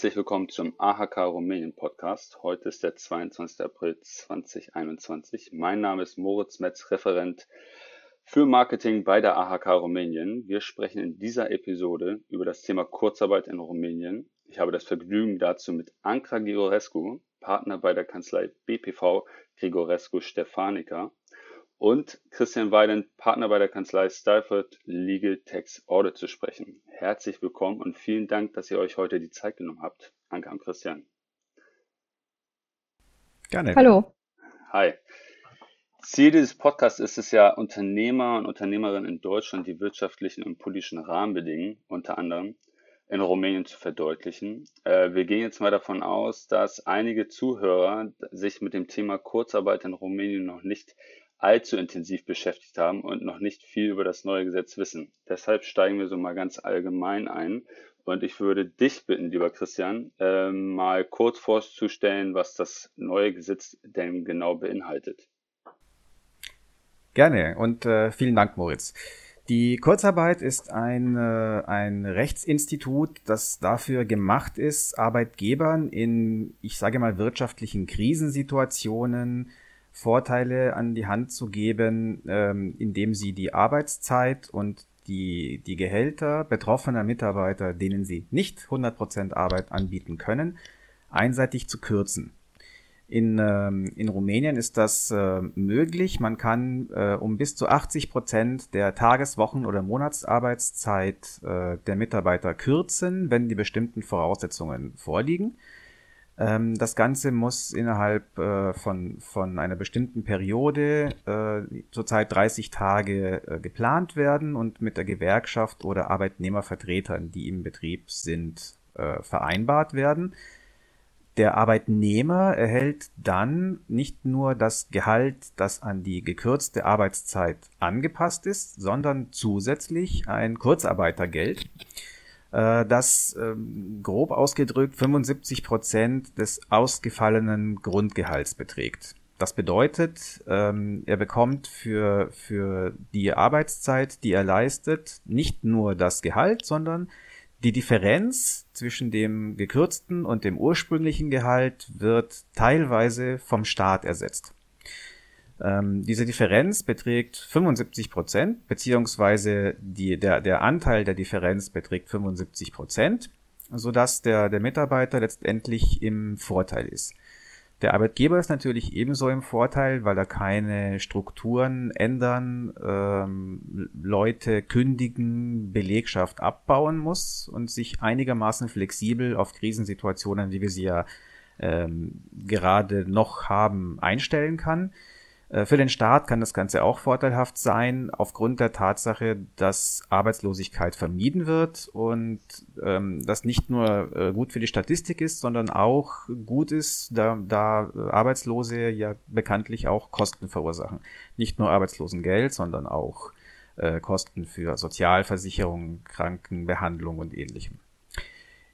Herzlich willkommen zum AHK Rumänien Podcast. Heute ist der 22. April 2021. Mein Name ist Moritz Metz, Referent für Marketing bei der AHK Rumänien. Wir sprechen in dieser Episode über das Thema Kurzarbeit in Rumänien. Ich habe das Vergnügen dazu mit Ankra Grigorescu, Partner bei der Kanzlei BPV Grigorescu Stefanica und Christian Weidend, Partner bei der Kanzlei Stalford Legal Tax Audit zu sprechen. Herzlich willkommen und vielen Dank, dass ihr euch heute die Zeit genommen habt. Danke an Christian. Gerne. Hallo. Hi. Ziel dieses Podcasts ist es ja, Unternehmer und Unternehmerinnen in Deutschland die wirtschaftlichen und politischen Rahmenbedingungen unter anderem in Rumänien zu verdeutlichen. Äh, wir gehen jetzt mal davon aus, dass einige Zuhörer sich mit dem Thema Kurzarbeit in Rumänien noch nicht allzu intensiv beschäftigt haben und noch nicht viel über das neue Gesetz wissen. Deshalb steigen wir so mal ganz allgemein ein. Und ich würde dich bitten, lieber Christian, äh, mal kurz vorzustellen, was das neue Gesetz denn genau beinhaltet. Gerne und äh, vielen Dank, Moritz. Die Kurzarbeit ist ein, äh, ein Rechtsinstitut, das dafür gemacht ist, Arbeitgebern in, ich sage mal, wirtschaftlichen Krisensituationen Vorteile an die Hand zu geben, ähm, indem sie die Arbeitszeit und die, die Gehälter betroffener Mitarbeiter, denen sie nicht 100% Arbeit anbieten können, einseitig zu kürzen. In, ähm, in Rumänien ist das äh, möglich. Man kann äh, um bis zu 80 Prozent der Tageswochen- oder Monatsarbeitszeit äh, der Mitarbeiter kürzen, wenn die bestimmten Voraussetzungen vorliegen. Ähm, das Ganze muss innerhalb äh, von, von einer bestimmten Periode, äh, zurzeit 30 Tage, äh, geplant werden und mit der Gewerkschaft oder Arbeitnehmervertretern, die im Betrieb sind, äh, vereinbart werden. Der Arbeitnehmer erhält dann nicht nur das Gehalt, das an die gekürzte Arbeitszeit angepasst ist, sondern zusätzlich ein Kurzarbeitergeld äh, das ähm, grob ausgedrückt 75 Prozent des ausgefallenen Grundgehalts beträgt. Das bedeutet, ähm, er bekommt für, für die Arbeitszeit, die er leistet, nicht nur das Gehalt, sondern die Differenz zwischen dem gekürzten und dem ursprünglichen Gehalt wird teilweise vom Staat ersetzt. Ähm, diese Differenz beträgt 75 Prozent, beziehungsweise die, der, der Anteil der Differenz beträgt 75 Prozent, sodass der, der Mitarbeiter letztendlich im Vorteil ist. Der Arbeitgeber ist natürlich ebenso im Vorteil, weil er keine Strukturen ändern, ähm, Leute kündigen, Belegschaft abbauen muss und sich einigermaßen flexibel auf Krisensituationen, wie wir sie ja ähm, gerade noch haben, einstellen kann. Äh, für den Staat kann das Ganze auch vorteilhaft sein, aufgrund der Tatsache, dass Arbeitslosigkeit vermieden wird und ähm, das nicht nur äh, gut für die Statistik ist, sondern auch gut ist, da, da Arbeitslose ja bekanntlich auch Kosten verursachen. Nicht nur Arbeitslosengeld, sondern auch äh, Kosten für Sozialversicherung, Krankenbehandlung und ähnlichem.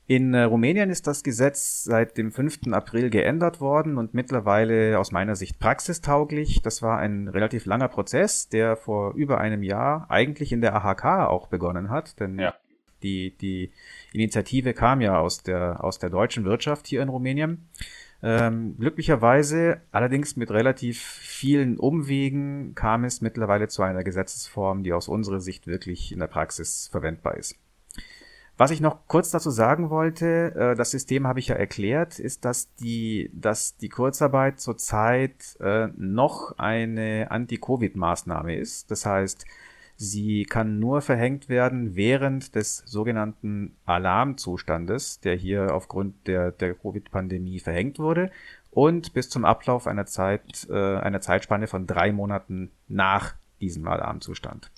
In äh, Rumänien ist das Gesetz seit dem 5. April geändert worden und mittlerweile aus meiner Sicht praxistauglich. Das war ein relativ langer Prozess, der vor über einem Jahr eigentlich in der AHK auch begonnen hat, denn ja. die, die Initiative kam ja aus der, aus der deutschen Wirtschaft hier in Rumänien. Ähm, glücklicherweise, allerdings mit relativ vielen Umwegen, kam es mittlerweile zu einer Gesetzesform, die aus unserer Sicht wirklich in der Praxis verwendbar ist. Was ich noch kurz dazu sagen wollte, äh, das System habe ich ja erklärt, ist, dass die, dass die Kurzarbeit zurzeit äh, noch eine Anti-Covid-Maßnahme ist. Das heißt, sie kann nur verhängt werden während des sogenannten Alarmzustandes, der hier aufgrund der, der Covid-Pandemie verhängt wurde und bis zum Ablauf einer Zeit, äh, einer Zeitspanne von drei Monaten nach diesem Alarmzustand.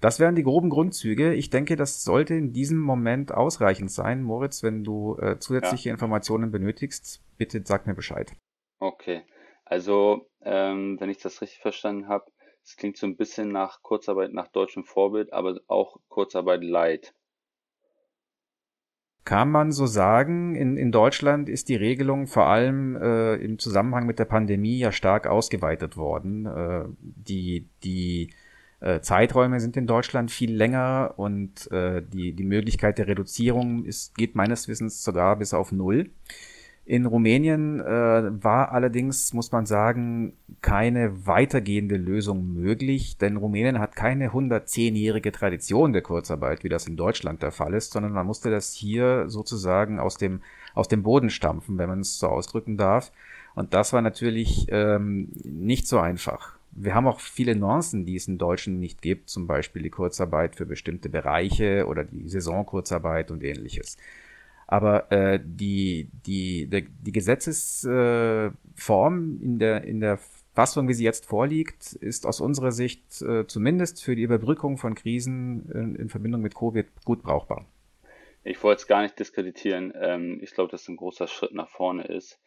Das wären die groben Grundzüge. Ich denke, das sollte in diesem Moment ausreichend sein. Moritz, wenn du äh, zusätzliche ja. Informationen benötigst, bitte sag mir Bescheid. Okay, also ähm, wenn ich das richtig verstanden habe, es klingt so ein bisschen nach Kurzarbeit nach deutschem Vorbild, aber auch Kurzarbeit light. Kann man so sagen, in, in Deutschland ist die Regelung vor allem äh, im Zusammenhang mit der Pandemie ja stark ausgeweitet worden. Äh, die, die äh, Zeiträume sind in Deutschland viel länger und äh, die, die Möglichkeit der Reduzierung ist, geht meines Wissens sogar bis auf Null. In Rumänien äh, war allerdings, muss man sagen, keine weitergehende Lösung möglich, denn Rumänien hat keine 110-jährige Tradition der Kurzarbeit, wie das in Deutschland der Fall ist, sondern man musste das hier sozusagen aus dem, aus dem Boden stampfen, wenn man es so ausdrücken darf. Und das war natürlich ähm, nicht so einfach. Wir haben auch viele Nuancen, die es in Deutschen nicht gibt, zum Beispiel die Kurzarbeit für bestimmte Bereiche oder die Saisonkurzarbeit und ähnliches. Aber äh, die, die, der, die Gesetzesform äh, in, der, in der Fassung, wie sie jetzt vorliegt, ist aus unserer Sicht äh, zumindest für die Überbrückung von Krisen in, in Verbindung mit Covid gut brauchbar. Ich wollte es gar nicht diskreditieren. Ähm, ich glaube, dass ein großer Schritt nach vorne ist.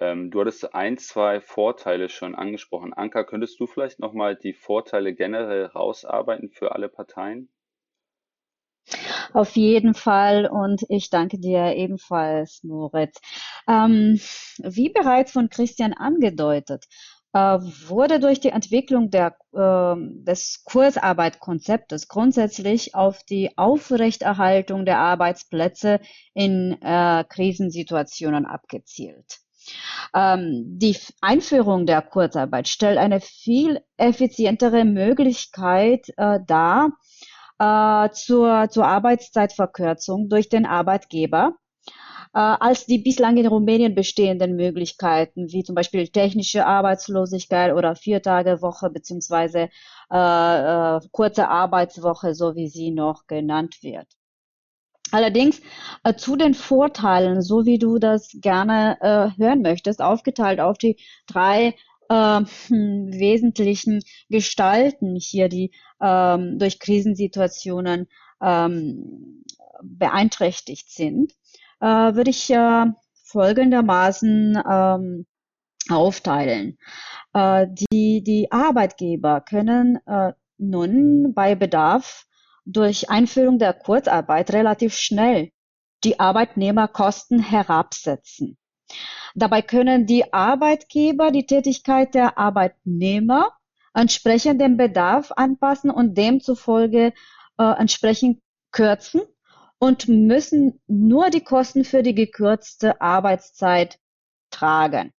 Ähm, du hattest ein, zwei Vorteile schon angesprochen. Anka, könntest du vielleicht nochmal die Vorteile generell rausarbeiten für alle Parteien? Auf jeden Fall und ich danke dir ebenfalls, Moritz. Ähm, wie bereits von Christian angedeutet, äh, wurde durch die Entwicklung der, äh, des Kursarbeitkonzeptes grundsätzlich auf die Aufrechterhaltung der Arbeitsplätze in äh, Krisensituationen abgezielt. Ähm, die Einführung der Kurzarbeit stellt eine viel effizientere Möglichkeit äh, dar, äh, zur, zur Arbeitszeitverkürzung durch den Arbeitgeber äh, als die bislang in Rumänien bestehenden Möglichkeiten, wie zum Beispiel technische Arbeitslosigkeit oder Viertagewoche beziehungsweise äh, äh, kurze Arbeitswoche, so wie sie noch genannt wird. Allerdings äh, zu den Vorteilen, so wie du das gerne äh, hören möchtest, aufgeteilt auf die drei äh, wesentlichen Gestalten hier, die ähm, durch Krisensituationen ähm, beeinträchtigt sind, äh, würde ich äh, folgendermaßen ähm, aufteilen. Äh, die, die Arbeitgeber können nun bei Bedarf durch Einführung der Kurzarbeit relativ schnell die Arbeitnehmerkosten herabsetzen. Dabei können die Arbeitgeber die Tätigkeit der Arbeitnehmer entsprechend dem Bedarf anpassen und demzufolge äh, entsprechend kürzen und müssen nur die Kosten für die gekürzte Arbeitszeit tragen.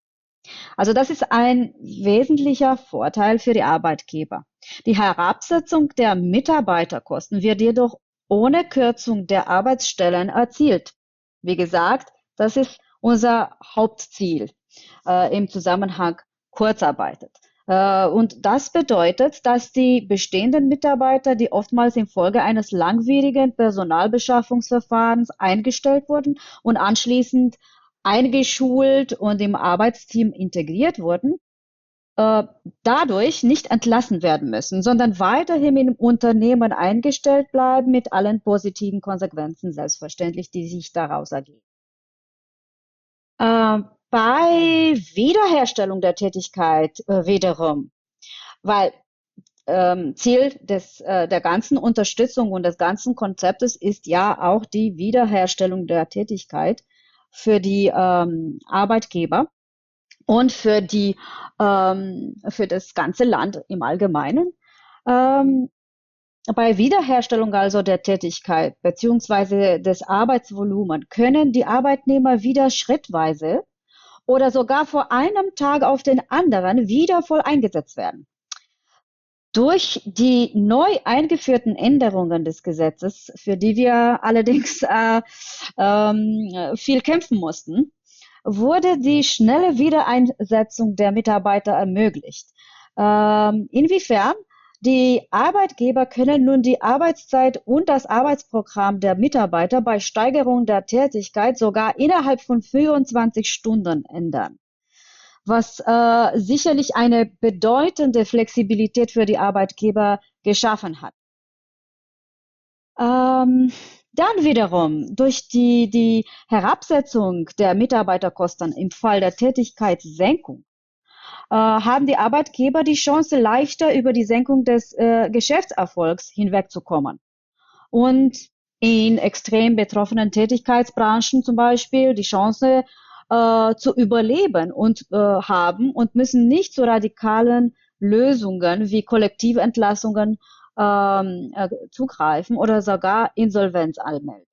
Also das ist ein wesentlicher Vorteil für die Arbeitgeber. Die Herabsetzung der Mitarbeiterkosten wird jedoch ohne Kürzung der Arbeitsstellen erzielt. Wie gesagt, das ist unser Hauptziel äh, im Zusammenhang Kurzarbeit. Äh, und das bedeutet, dass die bestehenden Mitarbeiter, die oftmals infolge eines langwierigen Personalbeschaffungsverfahrens eingestellt wurden und anschließend eingeschult und im Arbeitsteam integriert wurden, äh, dadurch nicht entlassen werden müssen, sondern weiterhin im Unternehmen eingestellt bleiben mit allen positiven Konsequenzen selbstverständlich, die sich daraus ergeben. Äh, bei Wiederherstellung der Tätigkeit äh, wiederum, weil ähm, Ziel des, äh, der ganzen Unterstützung und des ganzen Konzeptes ist ja auch die Wiederherstellung der Tätigkeit für die ähm, Arbeitgeber und für die ähm, für das ganze Land im Allgemeinen. Ähm, bei Wiederherstellung also der Tätigkeit beziehungsweise des Arbeitsvolumens können die Arbeitnehmer wieder schrittweise oder sogar vor einem Tag auf den anderen wieder voll eingesetzt werden. Durch die neu eingeführten Änderungen des Gesetzes, für die wir allerdings äh, ähm, viel kämpfen mussten, wurde die schnelle Wiedereinsetzung der Mitarbeiter ermöglicht. Ähm, inwiefern? Die Arbeitgeber können nun die Arbeitszeit und das Arbeitsprogramm der Mitarbeiter bei Steigerung der Tätigkeit sogar innerhalb von 24 Stunden ändern, was äh, sicherlich eine bedeutende Flexibilität für die Arbeitgeber geschaffen hat. Ähm, dann wiederum durch die, die Herabsetzung der Mitarbeiterkosten im Fall der Tätigkeitssenkung äh, haben die Arbeitgeber die Chance, leichter über die Senkung des äh, Geschäftserfolgs hinwegzukommen. Und in extrem betroffenen Tätigkeitsbranchen zum Beispiel die Chance äh, zu überleben und äh, haben und müssen nicht zu radikalen Lösungen wie Kollektiventlassungen ähm, äh, zugreifen oder sogar Insolvenz anmelden.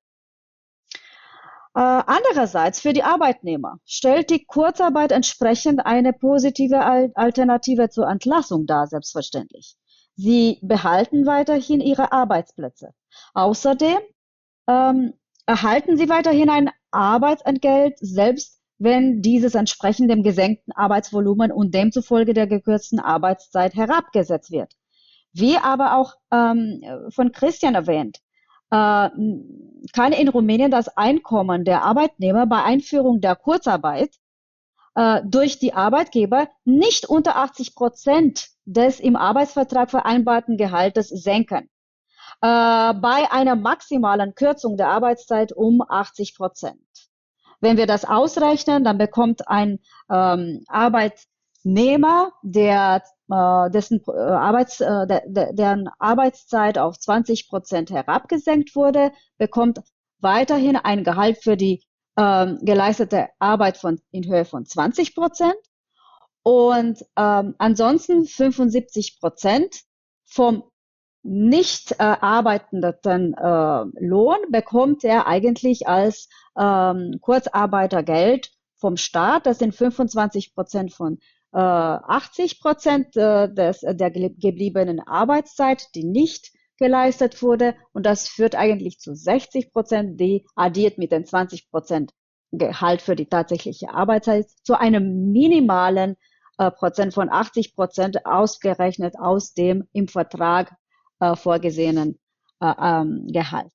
Äh, andererseits für die Arbeitnehmer stellt die Kurzarbeit entsprechend eine positive Alternative zur Entlassung dar, selbstverständlich. Sie behalten weiterhin ihre Arbeitsplätze. Außerdem ähm, erhalten sie weiterhin ein Arbeitsentgelt, selbst wenn dieses entsprechend dem gesenkten Arbeitsvolumen und demzufolge der gekürzten Arbeitszeit herabgesetzt wird. Wie aber auch ähm, von Christian erwähnt, äh, kann in Rumänien das Einkommen der Arbeitnehmer bei Einführung der Kurzarbeit äh, durch die Arbeitgeber nicht unter 80 Prozent des im Arbeitsvertrag vereinbarten Gehaltes senken. Äh, bei einer maximalen Kürzung der Arbeitszeit um 80 Prozent. Wenn wir das ausrechnen, dann bekommt ein ähm, Arbeitnehmer, der äh, dessen äh, Arbeits, äh, der, deren Arbeitszeit auf 20 Prozent herabgesenkt wurde, bekommt weiterhin ein Gehalt für die ähm, geleistete Arbeit von, in Höhe von 20 Prozent. Und ähm, ansonsten 75 Prozent vom nicht äh, arbeitenden äh, Lohn bekommt er eigentlich als ähm, Kurzarbeitergeld vom Staat. Das sind 25 Prozent von äh, 80 Prozent äh, des, der gebliebenen Arbeitszeit, die nicht geleistet wurde. Und das führt eigentlich zu 60 Prozent, die addiert mit den 20 Prozent Gehalt für die tatsächliche Arbeitszeit zu einem minimalen äh, Prozent von 80 Prozent ausgerechnet aus dem im Vertrag äh, vorgesehenen äh, ähm, Gehalt.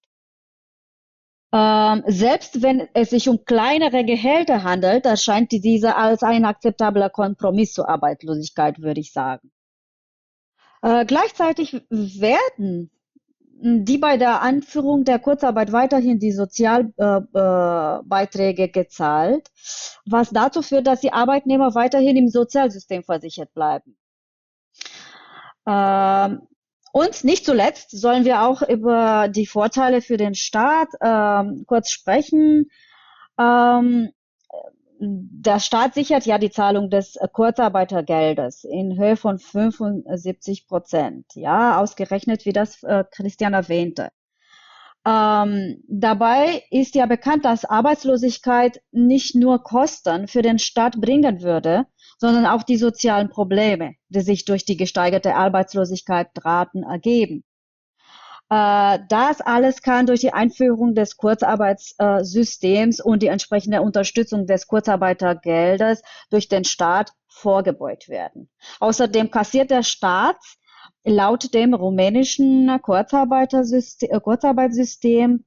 Ähm, selbst wenn es sich um kleinere Gehälter handelt, erscheint diese als ein akzeptabler Kompromiss zur Arbeitslosigkeit, würde ich sagen. Äh, gleichzeitig werden die bei der Anführung der Kurzarbeit weiterhin die Sozialbeiträge äh, äh, gezahlt, was dazu führt, dass die Arbeitnehmer weiterhin im Sozialsystem versichert bleiben. Ähm, und nicht zuletzt sollen wir auch über die Vorteile für den Staat ähm, kurz sprechen. Ähm, der Staat sichert ja die Zahlung des Kurzarbeitergeldes in Höhe von 75 Prozent, ja, ausgerechnet, wie das äh, Christian erwähnte. Ähm, dabei ist ja bekannt, dass Arbeitslosigkeit nicht nur Kosten für den Staat bringen würde, sondern auch die sozialen Probleme, die sich durch die gesteigerte Arbeitslosigkeit Raten ergeben. Äh, das alles kann durch die Einführung des Kurzarbeitssystems und die entsprechende Unterstützung des Kurzarbeitergeldes durch den Staat vorgebeugt werden. Außerdem kassiert der Staat laut dem rumänischen Kurzarbeitssystem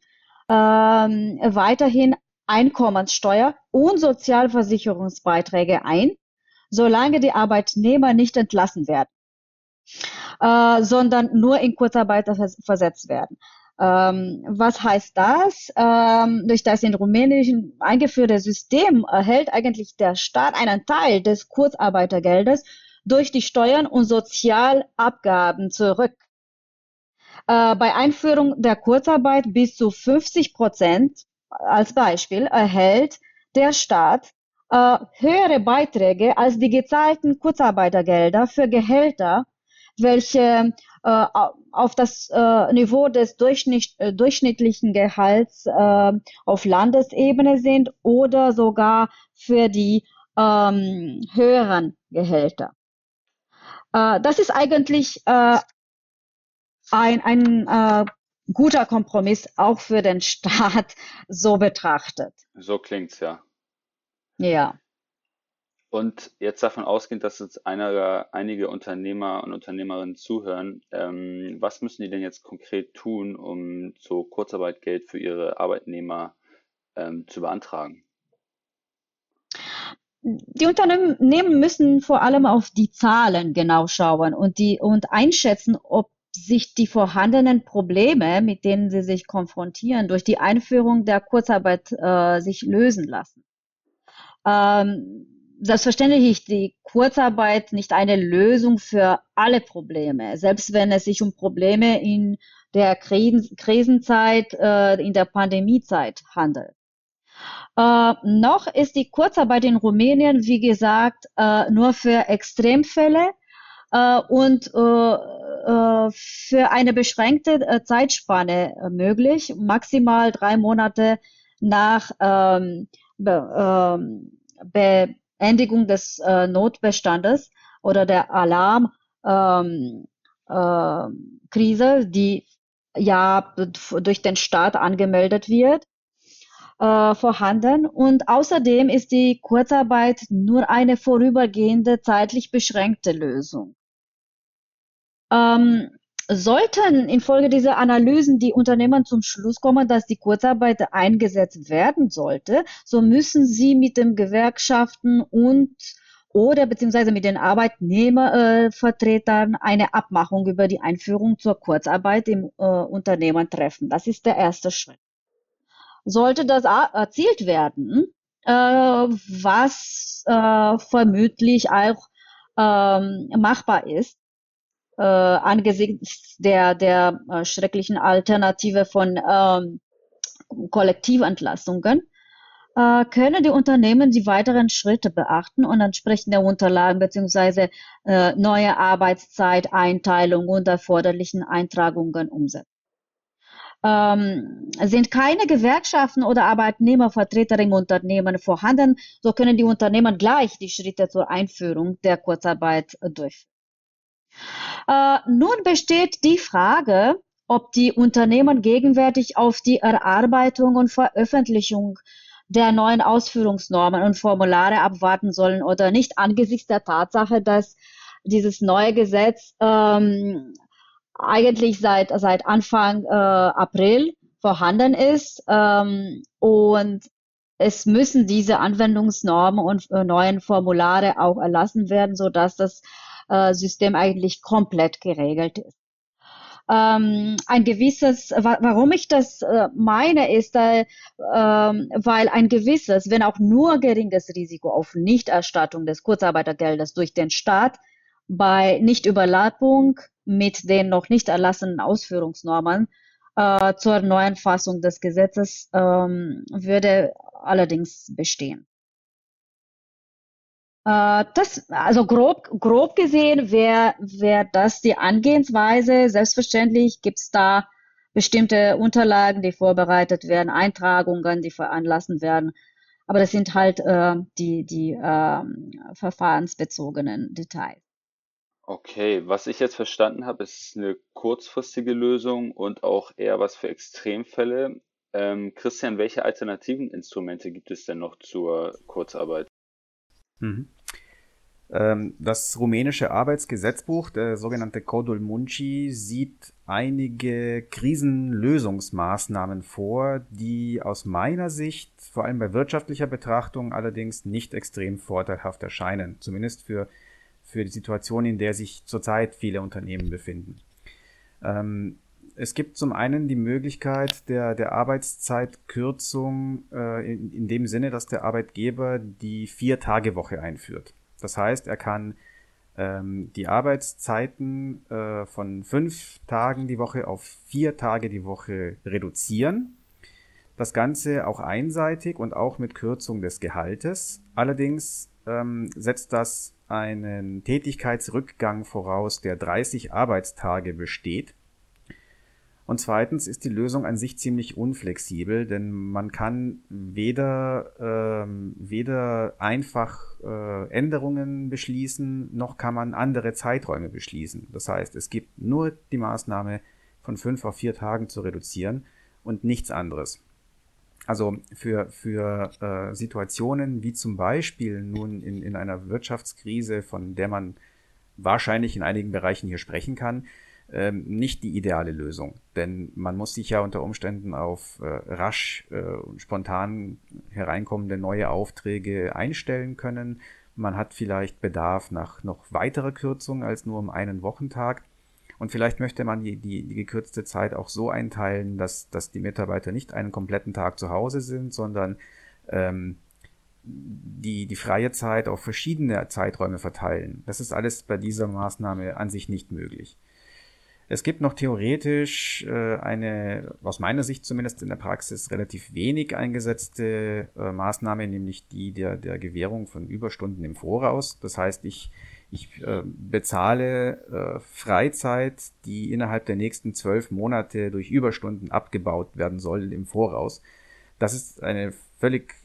ähm, weiterhin Einkommenssteuer und Sozialversicherungsbeiträge ein, solange die Arbeitnehmer nicht entlassen werden, äh, sondern nur in Kurzarbeit versetzt werden. Ähm, was heißt das? Ähm, durch das in Rumänien eingeführte System erhält eigentlich der Staat einen Teil des Kurzarbeitergeldes durch die Steuern und Sozialabgaben zurück. Äh, bei Einführung der Kurzarbeit bis zu 50 Prozent als Beispiel erhält der Staat äh, höhere Beiträge als die gezahlten Kurzarbeitergelder für Gehälter, welche äh, auf das äh, Niveau des Durchschnitt, äh, durchschnittlichen Gehalts äh, auf Landesebene sind oder sogar für die ähm, höheren Gehälter. Äh, das ist eigentlich äh, ein, ein äh, guter Kompromiss auch für den Staat so betrachtet. So klingt's ja. Ja. Und jetzt davon ausgehend, dass jetzt einer, einige Unternehmer und Unternehmerinnen zuhören, ähm, was müssen die denn jetzt konkret tun, um so Kurzarbeitgeld für ihre Arbeitnehmer ähm, zu beantragen? Die Unternehmen müssen vor allem auf die Zahlen genau schauen und die und einschätzen, ob sich die vorhandenen Probleme, mit denen sie sich konfrontieren, durch die Einführung der Kurzarbeit äh, sich lösen lassen. Ähm, selbstverständlich ist die Kurzarbeit nicht eine Lösung für alle Probleme, selbst wenn es sich um Probleme in der Krisen Krisenzeit, äh, in der Pandemiezeit handelt. Äh, noch ist die Kurzarbeit in Rumänien, wie gesagt, äh, nur für Extremfälle äh, und äh, äh, für eine beschränkte Zeitspanne möglich, maximal drei Monate nach ähm, ähm, Beendigung des äh, Notbestandes oder der Alarm ähm, äh, die ja durch den Staat angemeldet wird, äh, vorhanden. Und außerdem ist die Kurzarbeit nur eine vorübergehende, zeitlich beschränkte Lösung. Ähm, sollten infolge dieser Analysen die Unternehmen zum Schluss kommen, dass die Kurzarbeit eingesetzt werden sollte, so müssen sie mit den Gewerkschaften und oder beziehungsweise mit den Arbeitnehmervertretern äh, eine Abmachung über die Einführung zur Kurzarbeit im äh, Unternehmen treffen. Das ist der erste Schritt. Sollte das erzielt werden, äh, was äh, vermutlich auch ähm, machbar ist, äh, angesichts der, der äh, schrecklichen Alternative von ähm, Kollektiventlastungen, äh, können die Unternehmen die weiteren Schritte beachten und entsprechende Unterlagen beziehungsweise äh, neue Arbeitszeiteinteilung und erforderlichen Eintragungen umsetzen. Ähm, sind keine Gewerkschaften oder Arbeitnehmervertreter im Unternehmen vorhanden, so können die Unternehmen gleich die Schritte zur Einführung der Kurzarbeit durchführen. Äh, nun besteht die Frage, ob die Unternehmen gegenwärtig auf die Erarbeitung und Veröffentlichung der neuen Ausführungsnormen und Formulare abwarten sollen oder nicht angesichts der Tatsache, dass dieses neue Gesetz ähm, eigentlich seit, seit Anfang äh, April vorhanden ist ähm, und es müssen diese Anwendungsnormen und äh, neuen Formulare auch erlassen werden, so dass das äh, System eigentlich komplett geregelt ist. Ähm, ein gewisses, wa warum ich das äh, meine, ist, äh, ähm, weil ein gewisses, wenn auch nur geringes Risiko auf Nichterstattung des Kurzarbeitergeldes durch den Staat bei Nichtüberlappung mit den noch nicht erlassenen Ausführungsnormen äh, zur neuen Fassung des Gesetzes ähm, würde allerdings bestehen. Äh, das, also grob, grob gesehen wäre wär das die Angehensweise. Selbstverständlich gibt es da bestimmte Unterlagen, die vorbereitet werden, Eintragungen, die veranlassen werden. Aber das sind halt äh, die, die äh, verfahrensbezogenen Details. Okay, was ich jetzt verstanden habe, ist eine kurzfristige Lösung und auch eher was für Extremfälle. Ähm, Christian, welche alternativen Instrumente gibt es denn noch zur Kurzarbeit? Mhm. Ähm, das rumänische Arbeitsgesetzbuch, der sogenannte Codul Munci, sieht einige Krisenlösungsmaßnahmen vor, die aus meiner Sicht, vor allem bei wirtschaftlicher Betrachtung, allerdings nicht extrem vorteilhaft erscheinen. Zumindest für, für die Situation, in der sich zurzeit viele Unternehmen befinden. Ähm, es gibt zum einen die Möglichkeit der, der Arbeitszeitkürzung äh, in, in dem Sinne, dass der Arbeitgeber die Vier-Tage-Woche einführt. Das heißt, er kann ähm, die Arbeitszeiten äh, von fünf Tagen die Woche auf vier Tage die Woche reduzieren. Das Ganze auch einseitig und auch mit Kürzung des Gehaltes. Allerdings ähm, setzt das einen Tätigkeitsrückgang voraus, der 30 Arbeitstage besteht. Und zweitens ist die Lösung an sich ziemlich unflexibel, denn man kann weder, ähm, weder einfach äh, Änderungen beschließen, noch kann man andere Zeiträume beschließen. Das heißt, es gibt nur die Maßnahme, von fünf auf vier Tagen zu reduzieren und nichts anderes. Also für, für äh, Situationen wie zum Beispiel nun in, in einer Wirtschaftskrise, von der man wahrscheinlich in einigen Bereichen hier sprechen kann, ähm, nicht die ideale Lösung. Denn man muss sich ja unter Umständen auf äh, rasch äh, und spontan hereinkommende neue Aufträge einstellen können. Man hat vielleicht Bedarf nach noch weiterer Kürzung als nur um einen Wochentag. Und vielleicht möchte man die, die, die gekürzte Zeit auch so einteilen, dass, dass die Mitarbeiter nicht einen kompletten Tag zu Hause sind, sondern ähm, die, die freie Zeit auf verschiedene Zeiträume verteilen. Das ist alles bei dieser Maßnahme an sich nicht möglich. Es gibt noch theoretisch äh, eine, aus meiner Sicht zumindest in der Praxis, relativ wenig eingesetzte äh, Maßnahme, nämlich die der, der Gewährung von Überstunden im Voraus. Das heißt, ich, Ich äh, bezahle äh, Freizeit, die innerhalb der nächsten zwölf Monate durch Überstunden abgebaut werden soll im Voraus. Das ist eine völlig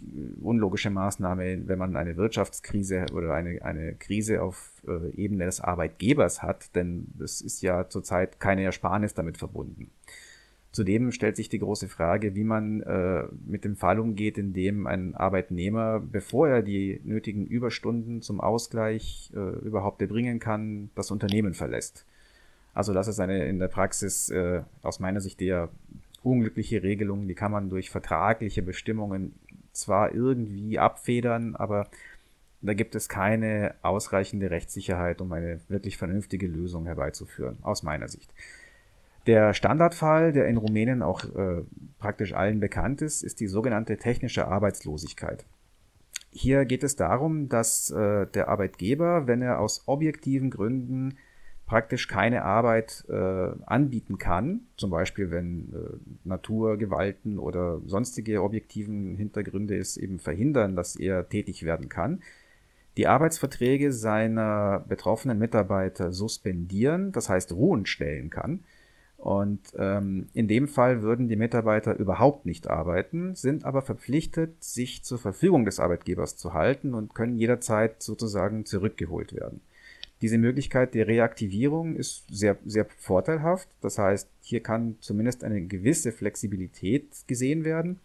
unlogische Maßnahme, wenn man eine Wirtschaftskrise oder eine, eine Krise auf äh, Ebene des Arbeitgebers hat, denn es ist ja zurzeit keine Ersparnis damit verbunden. Zudem stellt sich die große Frage, wie man äh, mit dem Fall umgeht, in dem ein Arbeitnehmer, bevor er die nötigen Überstunden zum Ausgleich äh, überhaupt erbringen kann, das Unternehmen verlässt. Also das ist eine in der Praxis äh, aus meiner Sicht eher unglückliche Regelung. Die kann man durch vertragliche Bestimmungen zwar irgendwie abfedern, aber da gibt es keine ausreichende Rechtssicherheit, um eine wirklich vernünftige Lösung herbeizuführen, aus meiner Sicht. Der Standardfall, der in Rumänien auch äh, praktisch allen bekannt ist, ist die sogenannte technische Arbeitslosigkeit. Hier geht es darum, dass äh, der Arbeitgeber, wenn er aus objektiven Gründen praktisch keine Arbeit äh, anbieten kann, zum Beispiel wenn äh, Naturgewalten oder sonstige objektiven Hintergründe es eben verhindern, dass er tätig werden kann, die Arbeitsverträge seiner betroffenen Mitarbeiter suspendieren, das heißt ruhen stellen kann. Und ähm, in dem Fall würden die Mitarbeiter überhaupt nicht arbeiten, sind aber verpflichtet, sich zur Verfügung des Arbeitgebers zu halten und können jederzeit sozusagen zurückgeholt werden. Diese Möglichkeit der Reaktivierung ist sehr, sehr vorteilhaft. Das heißt, hier kann zumindest eine gewisse Flexibilität gesehen werden.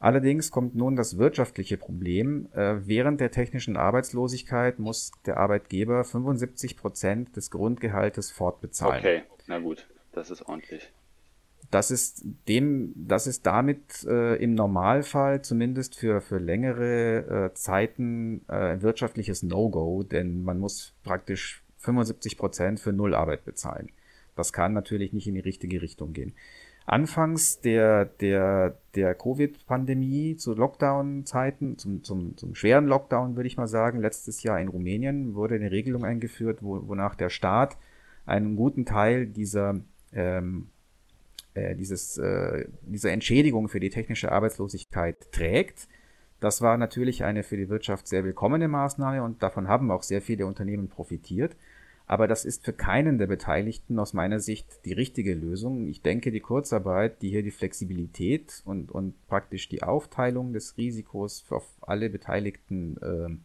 Allerdings kommt nun das wirtschaftliche Problem. Äh, während der technischen Arbeitslosigkeit muss der Arbeitgeber 75 Prozent des Grundgehaltes fortbezahlen. Okay, na gut. Das ist ordentlich. Das ist dem, das ist damit äh, im Normalfall zumindest für, für längere äh, Zeiten äh, ein wirtschaftliches No-Go, denn man muss praktisch 75 Prozent für Nullarbeit bezahlen. Das kann natürlich nicht in die richtige Richtung gehen. Anfangs der, der, der Covid-Pandemie zu Lockdown-Zeiten, zum, zum, zum schweren Lockdown würde ich mal sagen, letztes Jahr in Rumänien wurde eine Regelung eingeführt, wo, wonach der Staat einen guten Teil dieser ähm, äh, dieses, äh, diese Entschädigung für die technische Arbeitslosigkeit trägt. Das war natürlich eine für die Wirtschaft sehr willkommene Maßnahme und davon haben auch sehr viele Unternehmen profitiert. Aber das ist für keinen der Beteiligten aus meiner Sicht die richtige Lösung. Ich denke, die Kurzarbeit, die hier die Flexibilität und, und praktisch die Aufteilung des Risikos auf alle Beteiligten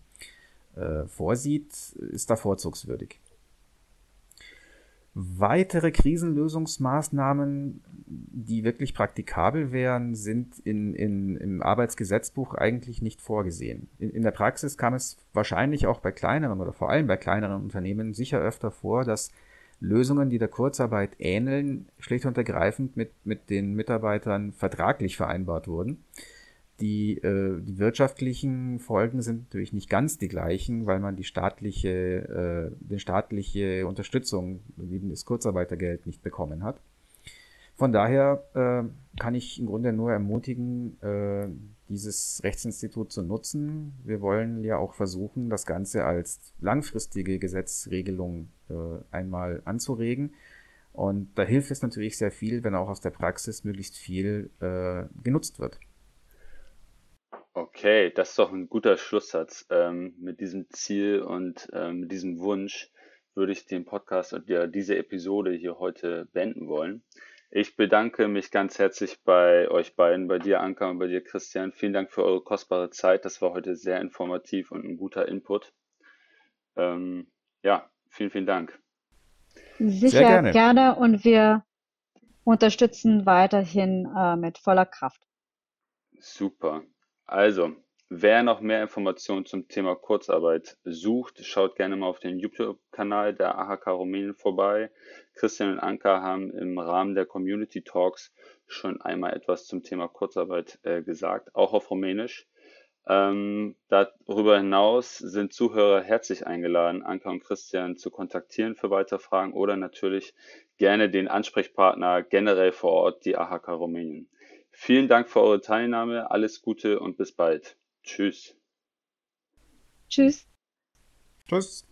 äh, äh, vorsieht, ist da vorzugswürdig. Weitere Krisenlösungsmaßnahmen, die wirklich praktikabel wären, sind in, in, im Arbeitsgesetzbuch eigentlich nicht vorgesehen. In, in der Praxis kam es wahrscheinlich auch bei kleineren oder vor allem bei kleineren Unternehmen sicher öfter vor, dass Lösungen, die der Kurzarbeit ähneln, schlicht und ergreifend mit, mit den Mitarbeitern vertraglich vereinbart wurden. Die, äh, die wirtschaftlichen Folgen sind natürlich nicht ganz die gleichen, weil man die staatliche, äh, die staatliche Unterstützung, wie das Kurzarbeitergeld, nicht bekommen hat. Von daher äh, kann ich im Grunde nur ermutigen, äh, dieses Rechtsinstitut zu nutzen. Wir wollen ja auch versuchen, das Ganze als langfristige Gesetzregelung äh, einmal anzuregen. Und da hilft es natürlich sehr viel, wenn auch aus der Praxis möglichst viel äh, genutzt wird. Okay, das ist doch ein guter Schlusssatz. Ähm, mit diesem Ziel und ähm, mit diesem Wunsch würde ich den Podcast und ja diese Episode hier heute beenden wollen. Ich bedanke mich ganz herzlich bei euch beiden, bei dir Anka und bei dir Christian. Vielen Dank für eure kostbare Zeit. Das war heute sehr informativ und ein guter Input. Ähm, ja, vielen, vielen Dank. Sicher gerne. gerne. und wir unterstützen weiterhin äh, mit voller Kraft. Super. Also, wer noch mehr Informationen zum Thema Kurzarbeit sucht, schaut gerne mal auf den YouTube-Kanal der AHK Rumänien vorbei. Christian und Anka haben im Rahmen der Community Talks schon einmal etwas zum Thema Kurzarbeit äh, gesagt, auch auf Rumänisch. Ähm, darüber hinaus sind Zuhörer herzlich eingeladen, Anka und Christian zu kontaktieren für weitere Fragen oder natürlich gerne den Ansprechpartner generell vor Ort, die AHK Rumänien. Vielen Dank für eure Teilnahme. Alles Gute und bis bald. Tschüss. Tschüss. Tschüss.